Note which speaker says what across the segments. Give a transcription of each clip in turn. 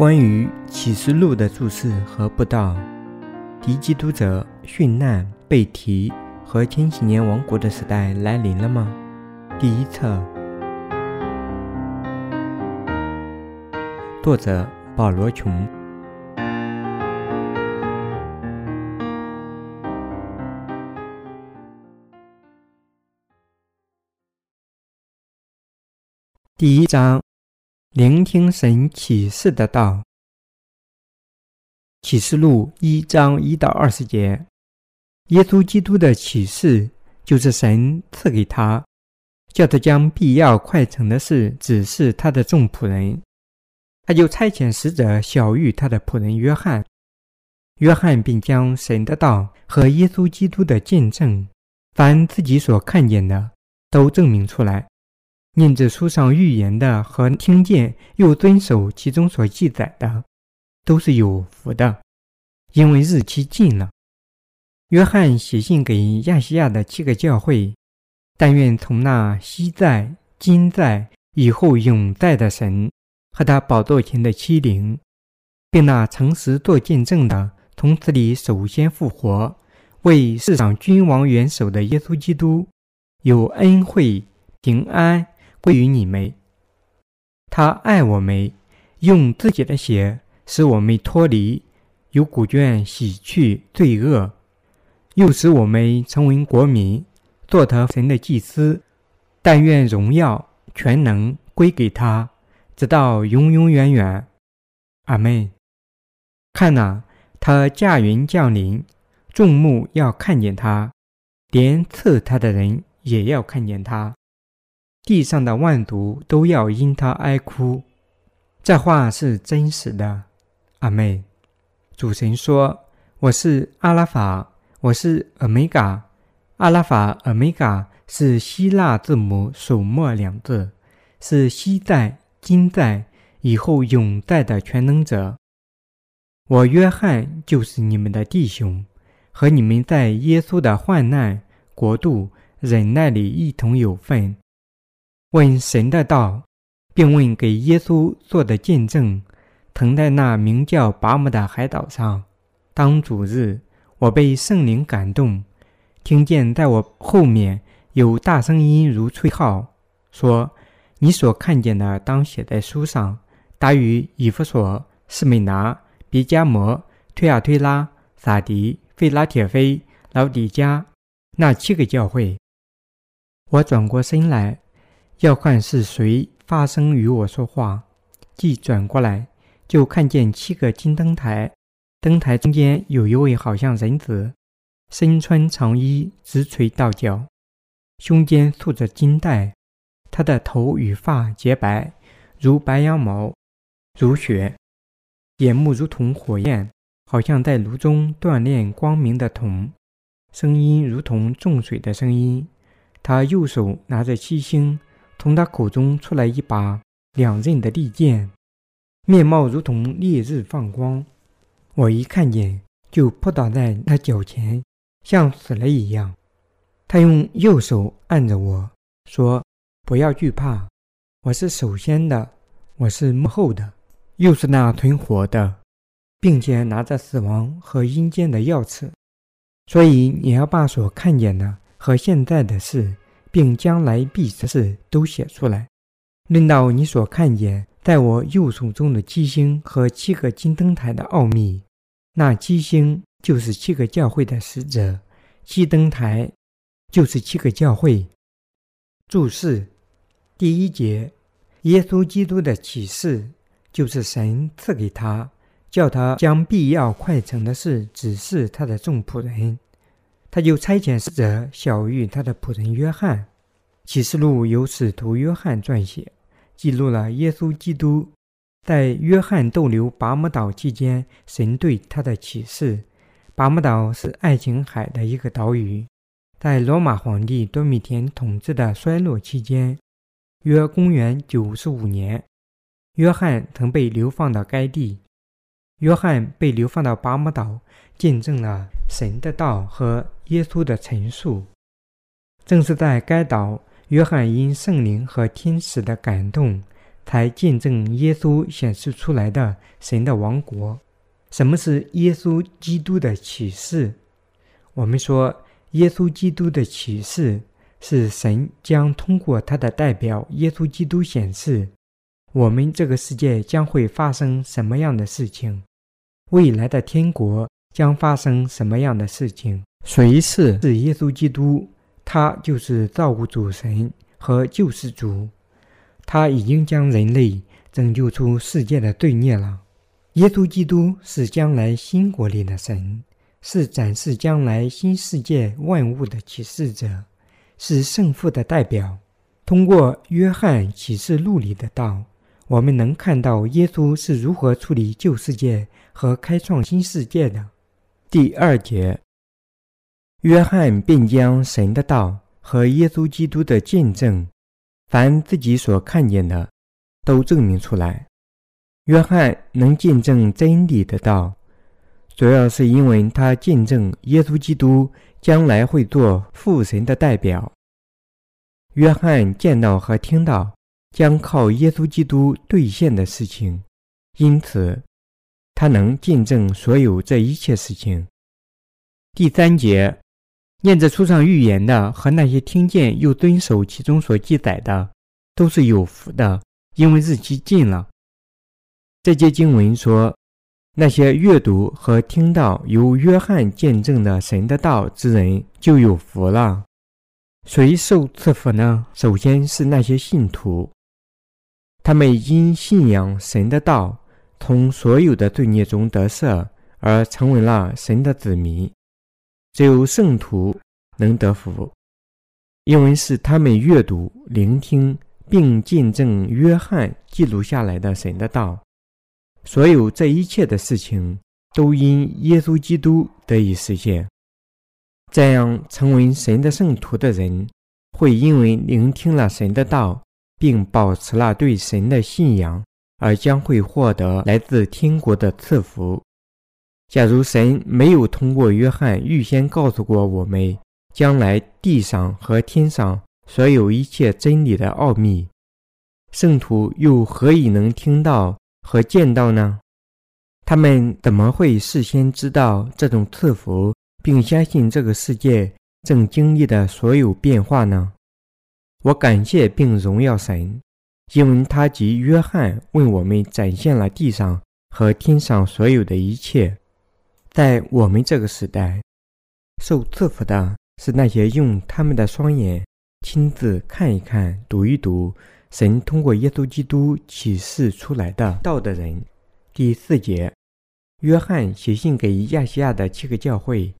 Speaker 1: 关于启示录的注释和布道，敌基督者殉难被提和千禧年王国的时代来临了吗？第一册，作者保罗·琼。第一章。聆听神启示的道，启示录一章一到二十节，耶稣基督的启示就是神赐给他，叫他将必要快成的事指示他的众仆人，他就差遣使者小谕他的仆人约翰，约翰并将神的道和耶稣基督的见证，凡自己所看见的，都证明出来。念着书上预言的和听见又遵守其中所记载的，都是有福的，因为日期近了。约翰写信给亚细亚的七个教会，但愿从那昔在、今在、以后永在的神和他宝座前的七灵，并那诚实做见证的，从此里首先复活，为世上君王元首的耶稣基督，有恩惠平安。归于你们，他爱我们，用自己的血使我们脱离由古卷洗去罪恶，又使我们成为国民，做他神的祭司。但愿荣耀全能归给他，直到永永远远。阿门。看哪，他驾云降临，众目要看见他，连刺他的人也要看见他。地上的万族都要因他哀哭，这话是真实的。阿妹，主神说：“我是阿拉法，我是欧米伽。阿拉法、欧米伽是希腊字母首末两字，是昔在、今在、以后永在的全能者。我约翰就是你们的弟兄，和你们在耶稣的患难、国度、忍耐里一同有份。”问神的道，并问给耶稣做的见证。曾在那名叫拔姆的海岛上，当主日，我被圣灵感动，听见在我后面有大声音如吹号，说：“你所看见的，当写在书上，答与以弗所、士美拿、别加摩、推亚推拉、撒迪、费拉铁菲、老底加那七个教会。”我转过身来。要看是谁发声与我说话，即转过来，就看见七个金灯台，灯台中间有一位好像人子，身穿长衣，直垂到脚，胸间束着金带，他的头与发洁白，如白羊毛，如雪，眼目如同火焰，好像在炉中锻炼光明的铜，声音如同重水的声音，他右手拿着七星。从他口中出来一把两刃的利剑，面貌如同烈日放光。我一看见，就扑倒在他脚前，像死了一样。他用右手按着我说：“不要惧怕，我是首先的，我是幕后的，又是那存活的，并且拿着死亡和阴间的钥匙。所以你要把所看见的和现在的事。”并将来必的事都写出来。论到你所看见在我右手中的七星和七个金灯台的奥秘，那七星就是七个教会的使者，七灯台就是七个教会。注释：第一节，耶稣基督的启示就是神赐给他，叫他将必要快成的事指示他的众仆人。他就差遣使者小玉他的仆人约翰，启示录由使徒约翰撰写，记录了耶稣基督在约翰逗留拔摩岛期间神对他的启示。拔摩岛是爱琴海的一个岛屿，在罗马皇帝多米田统治的衰落期间，约公元九十五年，约翰曾被流放到该地。约翰被流放到拔摩岛，见证了神的道和耶稣的陈述。正是在该岛，约翰因圣灵和天使的感动，才见证耶稣显示出来的神的王国。什么是耶稣基督的启示？我们说，耶稣基督的启示是神将通过他的代表耶稣基督显示，我们这个世界将会发生什么样的事情，未来的天国将发生什么样的事情。谁是是耶稣基督？他就是造物主神和救世主，他已经将人类拯救出世界的罪孽了。耶稣基督是将来新国里的神，是展示将来新世界万物的启示者，是圣父的代表。通过约翰启示录里的道，我们能看到耶稣是如何处理旧世界和开创新世界的。第二节。约翰便将神的道和耶稣基督的见证，凡自己所看见的，都证明出来。约翰能见证真理的道，主要是因为他见证耶稣基督将来会做父神的代表。约翰见到和听到将靠耶稣基督兑现的事情，因此他能见证所有这一切事情。第三节。念着书上预言的和那些听见又遵守其中所记载的，都是有福的，因为日期近了。这节经文说，那些阅读和听到由约翰见证的神的道之人就有福了。谁受赐福呢？首先是那些信徒，他们因信仰神的道，从所有的罪孽中得赦，而成为了神的子民。只有圣徒能得福，因为是他们阅读、聆听并见证约翰记录下来的神的道。所有这一切的事情都因耶稣基督得以实现。这样成为神的圣徒的人，会因为聆听了神的道，并保持了对神的信仰，而将会获得来自天国的赐福。假如神没有通过约翰预先告诉过我们将来地上和天上所有一切真理的奥秘，圣徒又何以能听到和见到呢？他们怎么会事先知道这种赐福，并相信这个世界正经历的所有变化呢？我感谢并荣耀神，因为他及约翰为我们展现了地上和天上所有的一切。在我们这个时代，受赐福的是那些用他们的双眼亲自看一看、读一读神通过耶稣基督启示出来的道的人。第四节，约翰写信给亚细亚的七个教会，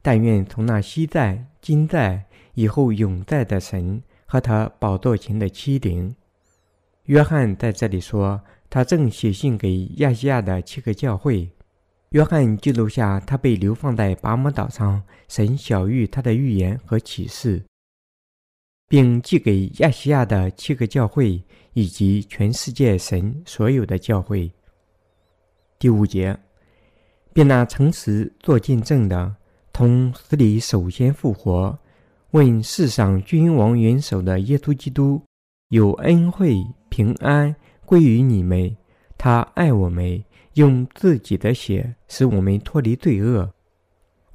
Speaker 1: 但愿从那昔在、今在、以后永在的神和他宝座前的七灵。约翰在这里说，他正写信给亚细亚的七个教会。约翰记录下他被流放在拔摩岛上，神晓谕他的预言和启示，并寄给亚细亚的七个教会以及全世界神所有的教会。第五节，便那诚实做见证的，同死里首先复活，问世上君王元首的耶稣基督，有恩惠平安归于你们，他爱我们。用自己的血使我们脱离罪恶。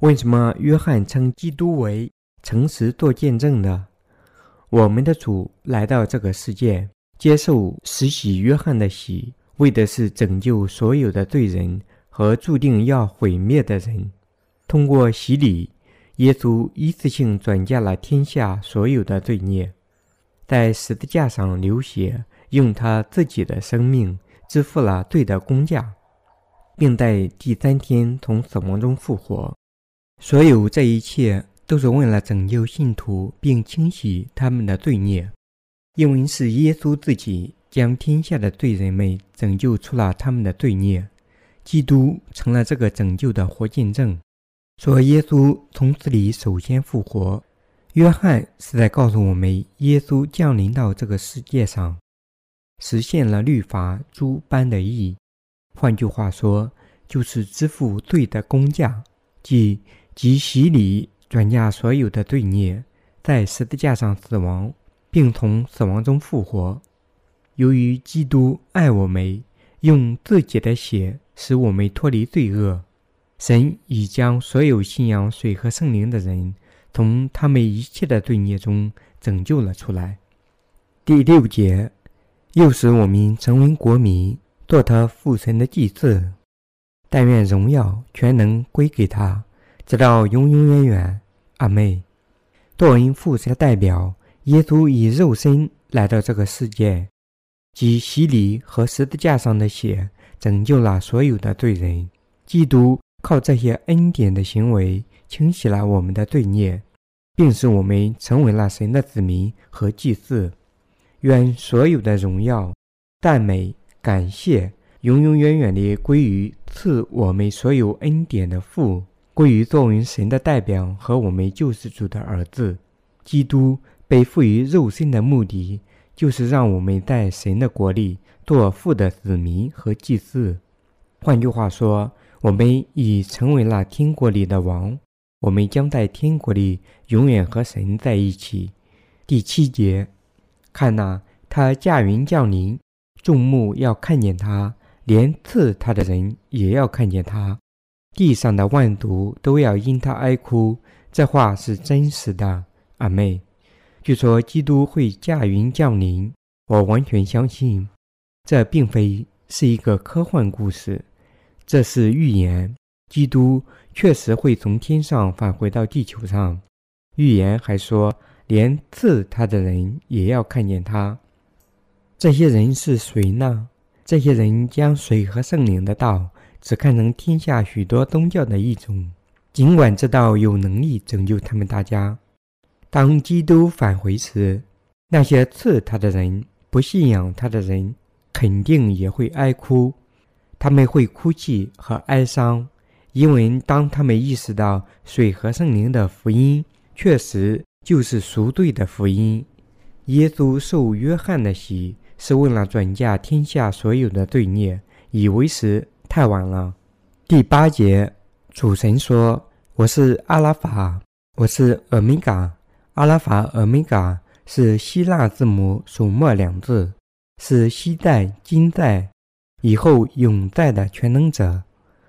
Speaker 1: 为什么约翰称基督为诚实做见证的？我们的主来到这个世界，接受实洗约翰的洗，为的是拯救所有的罪人和注定要毁灭的人。通过洗礼，耶稣一次性转嫁了天下所有的罪孽，在十字架上流血，用他自己的生命支付了罪的工价。并在第三天从死亡中复活。所有这一切都是为了拯救信徒，并清洗他们的罪孽。因为是耶稣自己将天下的罪人们拯救出了他们的罪孽，基督成了这个拯救的活见证。说耶稣从死里首先复活。约翰是在告诉我们，耶稣降临到这个世界上，实现了律法诸般的义。换句话说，就是支付罪的工价，即即洗礼转嫁所有的罪孽，在十字架上死亡，并从死亡中复活。由于基督爱我们，用自己的血使我们脱离罪恶，神已将所有信仰水和圣灵的人从他们一切的罪孽中拯救了出来。第六节，又使我们成为国民，做他父神的祭祀。但愿荣耀全能归给他，直到永永远远。阿妹，作为父神的代表，耶稣以肉身来到这个世界。即洗礼和十字架上的血拯救了所有的罪人。基督靠这些恩典的行为清洗了我们的罪孽，并使我们成为了神的子民和祭祀。愿所有的荣耀、赞美、感谢，永永远远地归于赐我们所有恩典的父，归于作为神的代表和我们救世主的儿子。基督被赋予肉身的目的。就是让我们在神的国里做父的子民和祭司。换句话说，我们已成为了天国里的王。我们将在天国里永远和神在一起。第七节，看呐，他驾云降临，众目要看见他，连刺他的人也要看见他，地上的万族都要因他哀哭。这话是真实的，阿妹。据说基督会驾云降临，我完全相信。这并非是一个科幻故事，这是预言。基督确实会从天上返回到地球上。预言还说，连刺他的人也要看见他。这些人是谁呢？这些人将水和圣灵的道只看成天下许多宗教的一种，尽管这道有能力拯救他们大家。当基督返回时，那些刺他的人、不信仰他的人，肯定也会哀哭。他们会哭泣和哀伤，因为当他们意识到水和圣灵的福音确实就是赎罪的福音，耶稣受约翰的洗是为了转嫁天下所有的罪孽，以为时太晚了。第八节，主神说：“我是阿拉法，我是欧米伽。”阿拉法、欧米伽是希腊字母首末两字，是昔在、今在、以后永在的全能者。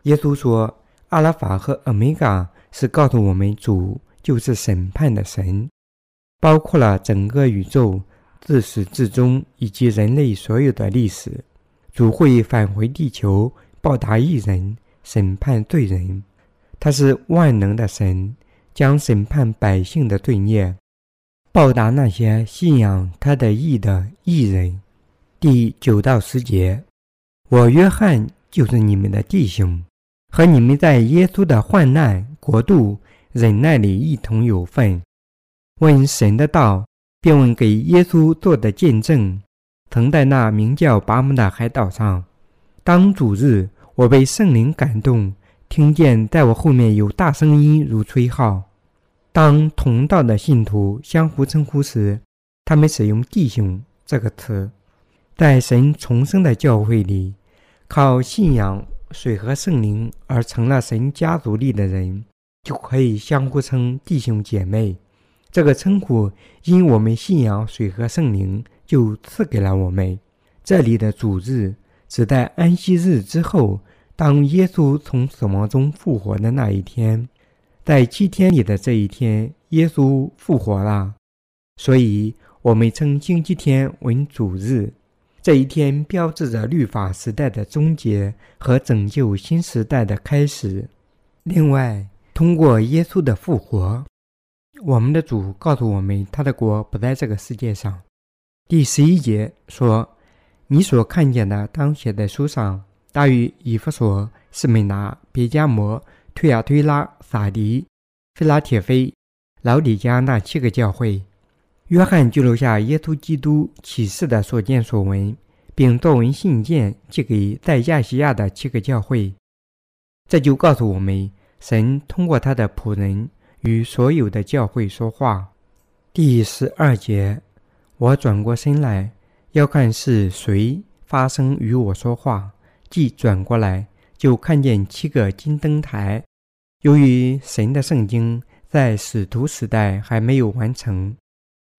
Speaker 1: 耶稣说：“阿拉法和欧米伽是告诉我们，主就是审判的神，包括了整个宇宙自始至终以及人类所有的历史。主会返回地球，报答义人，审判罪人。他是万能的神，将审判百姓的罪孽。”报答那些信仰他的义的义人。第九到十节，我约翰就是你们的弟兄，和你们在耶稣的患难国度忍耐里一同有份。问神的道，便问给耶稣做的见证，曾在那名叫拔木的海岛上。当主日，我被圣灵感动，听见在我后面有大声音如吹号。当同道的信徒相互称呼时，他们使用“弟兄”这个词。在神重生的教会里，靠信仰水和圣灵而成了神家族里的人，就可以相互称弟兄姐妹。这个称呼因我们信仰水和圣灵，就赐给了我们。这里的主日指在安息日之后，当耶稣从死亡中复活的那一天。在七天里的这一天，耶稣复活了，所以我们称星期天为主日。这一天标志着律法时代的终结和拯救新时代的开始。另外，通过耶稣的复活，我们的主告诉我们，他的国不在这个世界上。第十一节说：“你所看见的，当写在书上。”大于以弗所、士美拿、别加摩。推亚推拉、撒迪、菲拉铁菲、老底加那七个教会，约翰记录下耶稣基督启示的所见所闻，并作为信件寄给在亚细亚的七个教会。这就告诉我们，神通过他的仆人与所有的教会说话。第十二节，我转过身来，要看是谁发声与我说话，即转过来。就看见七个金灯台。由于神的圣经在使徒时代还没有完成，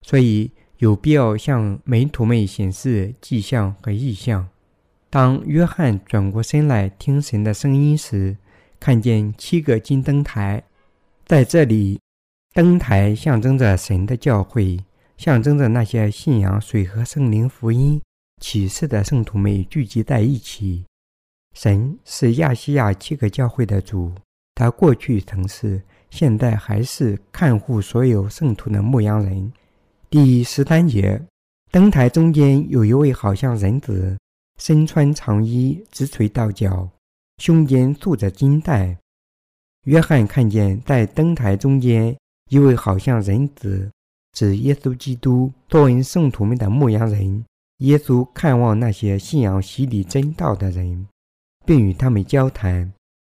Speaker 1: 所以有必要向门徒们显示迹象和异象。当约翰转过身来听神的声音时，看见七个金灯台，在这里，灯台象征着神的教会，象征着那些信仰水和圣灵福音启示的圣徒们聚集在一起。神是亚细亚七个教会的主，他过去曾是，现在还是看护所有圣徒的牧羊人。第十三节，灯台中间有一位好像人子，身穿长衣，直垂到脚，胸间束着金带。约翰看见在灯台中间一位好像人子，指耶稣基督作为圣徒们的牧羊人。耶稣看望那些信仰洗礼真道的人。并与他们交谈。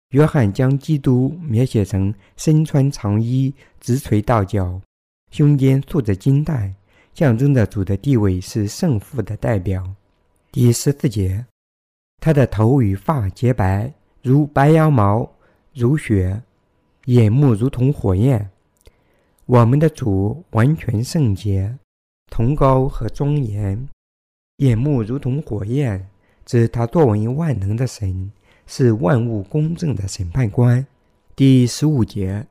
Speaker 1: 约翰将基督描写成身穿长衣，直垂到脚，胸间束着金带，象征着主的地位是圣父的代表。第十四节，他的头与发洁白如白羊毛，如雪；眼目如同火焰。我们的主完全圣洁，崇高和庄严，眼目如同火焰。指他作为万能的神，是万物公正的审判官。第十五节，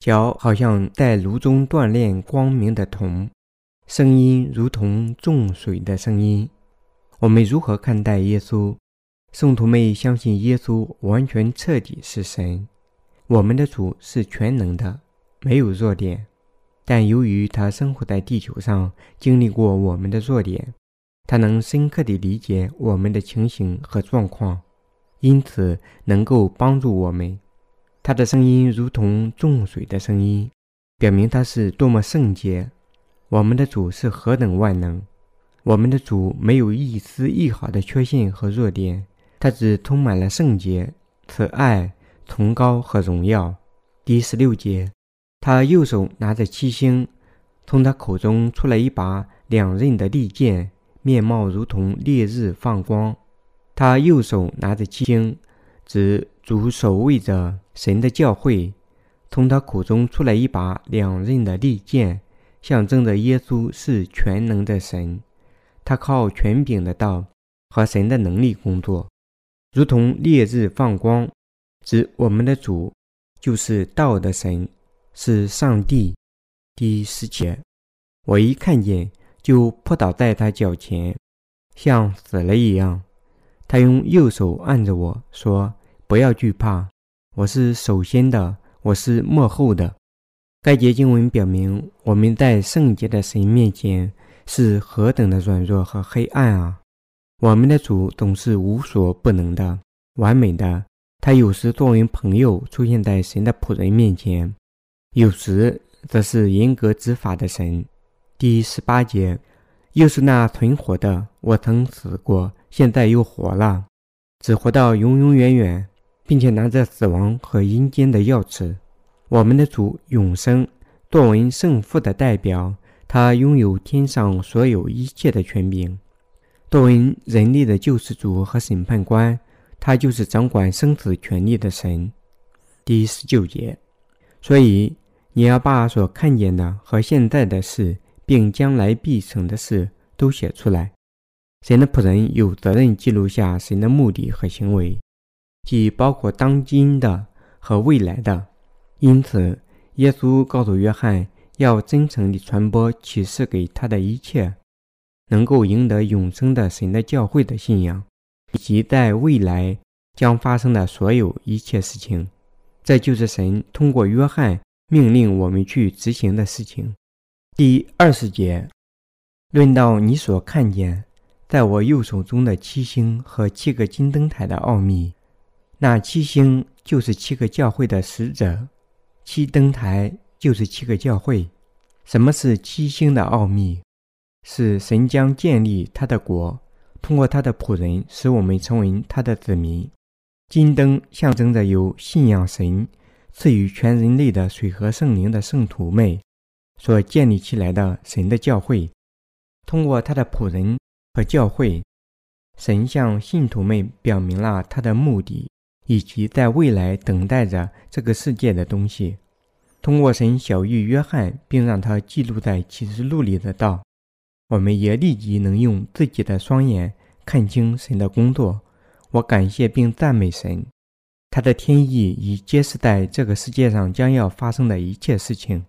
Speaker 1: 脚好像在炉中锻炼光明的铜，声音如同重水的声音。我们如何看待耶稣？圣徒们相信耶稣完全彻底是神。我们的主是全能的，没有弱点。但由于他生活在地球上，经历过我们的弱点。他能深刻地理解我们的情形和状况，因此能够帮助我们。他的声音如同重水的声音，表明他是多么圣洁。我们的主是何等万能！我们的主没有一丝一毫的缺陷和弱点，他只充满了圣洁、慈爱、崇高和荣耀。第十六节，他右手拿着七星，从他口中出来一把两刃的利剑。面貌如同烈日放光，他右手拿着七星，指主守卫着神的教会。从他口中出来一把两刃的利剑，象征着耶稣是全能的神。他靠权柄的道和神的能力工作，如同烈日放光，指我们的主就是道的神，是上帝。第十节，我一看见。就扑倒在他脚前，像死了一样。他用右手按着我说：“不要惧怕，我是首先的，我是幕后的。”该节经文表明，我们在圣洁的神面前是何等的软弱和黑暗啊！我们的主总是无所不能的、完美的。他有时作为朋友出现在神的仆人面前，有时则是严格执法的神。第十八节，又是那存活的。我曾死过，现在又活了，只活到永永远远，并且拿着死亡和阴间的钥匙。我们的主永生，作为圣父的代表，他拥有天上所有一切的权柄。作为人类的救世主和审判官，他就是掌管生死权利的神。第十九节，所以你要把所看见的和现在的事。并将来必成的事都写出来。神的仆人有责任记录下神的目的和行为，既包括当今的和未来的。因此，耶稣告诉约翰要真诚地传播启示给他的一切，能够赢得永生的神的教会的信仰，以及在未来将发生的所有一切事情。这就是神通过约翰命令我们去执行的事情。第二十节，论到你所看见在我右手中的七星和七个金灯台的奥秘，那七星就是七个教会的使者，七灯台就是七个教会。什么是七星的奥秘？是神将建立他的国，通过他的仆人，使我们成为他的子民。金灯象征着有信仰神赐予全人类的水和圣灵的圣徒们。所建立起来的神的教会，通过他的仆人和教会，神向信徒们表明了他的目的，以及在未来等待着这个世界的东西。通过神小玉约翰，并让他记录在启示录里的道，我们也立即能用自己的双眼看清神的工作。我感谢并赞美神，他的天意已揭示在这个世界上将要发生的一切事情。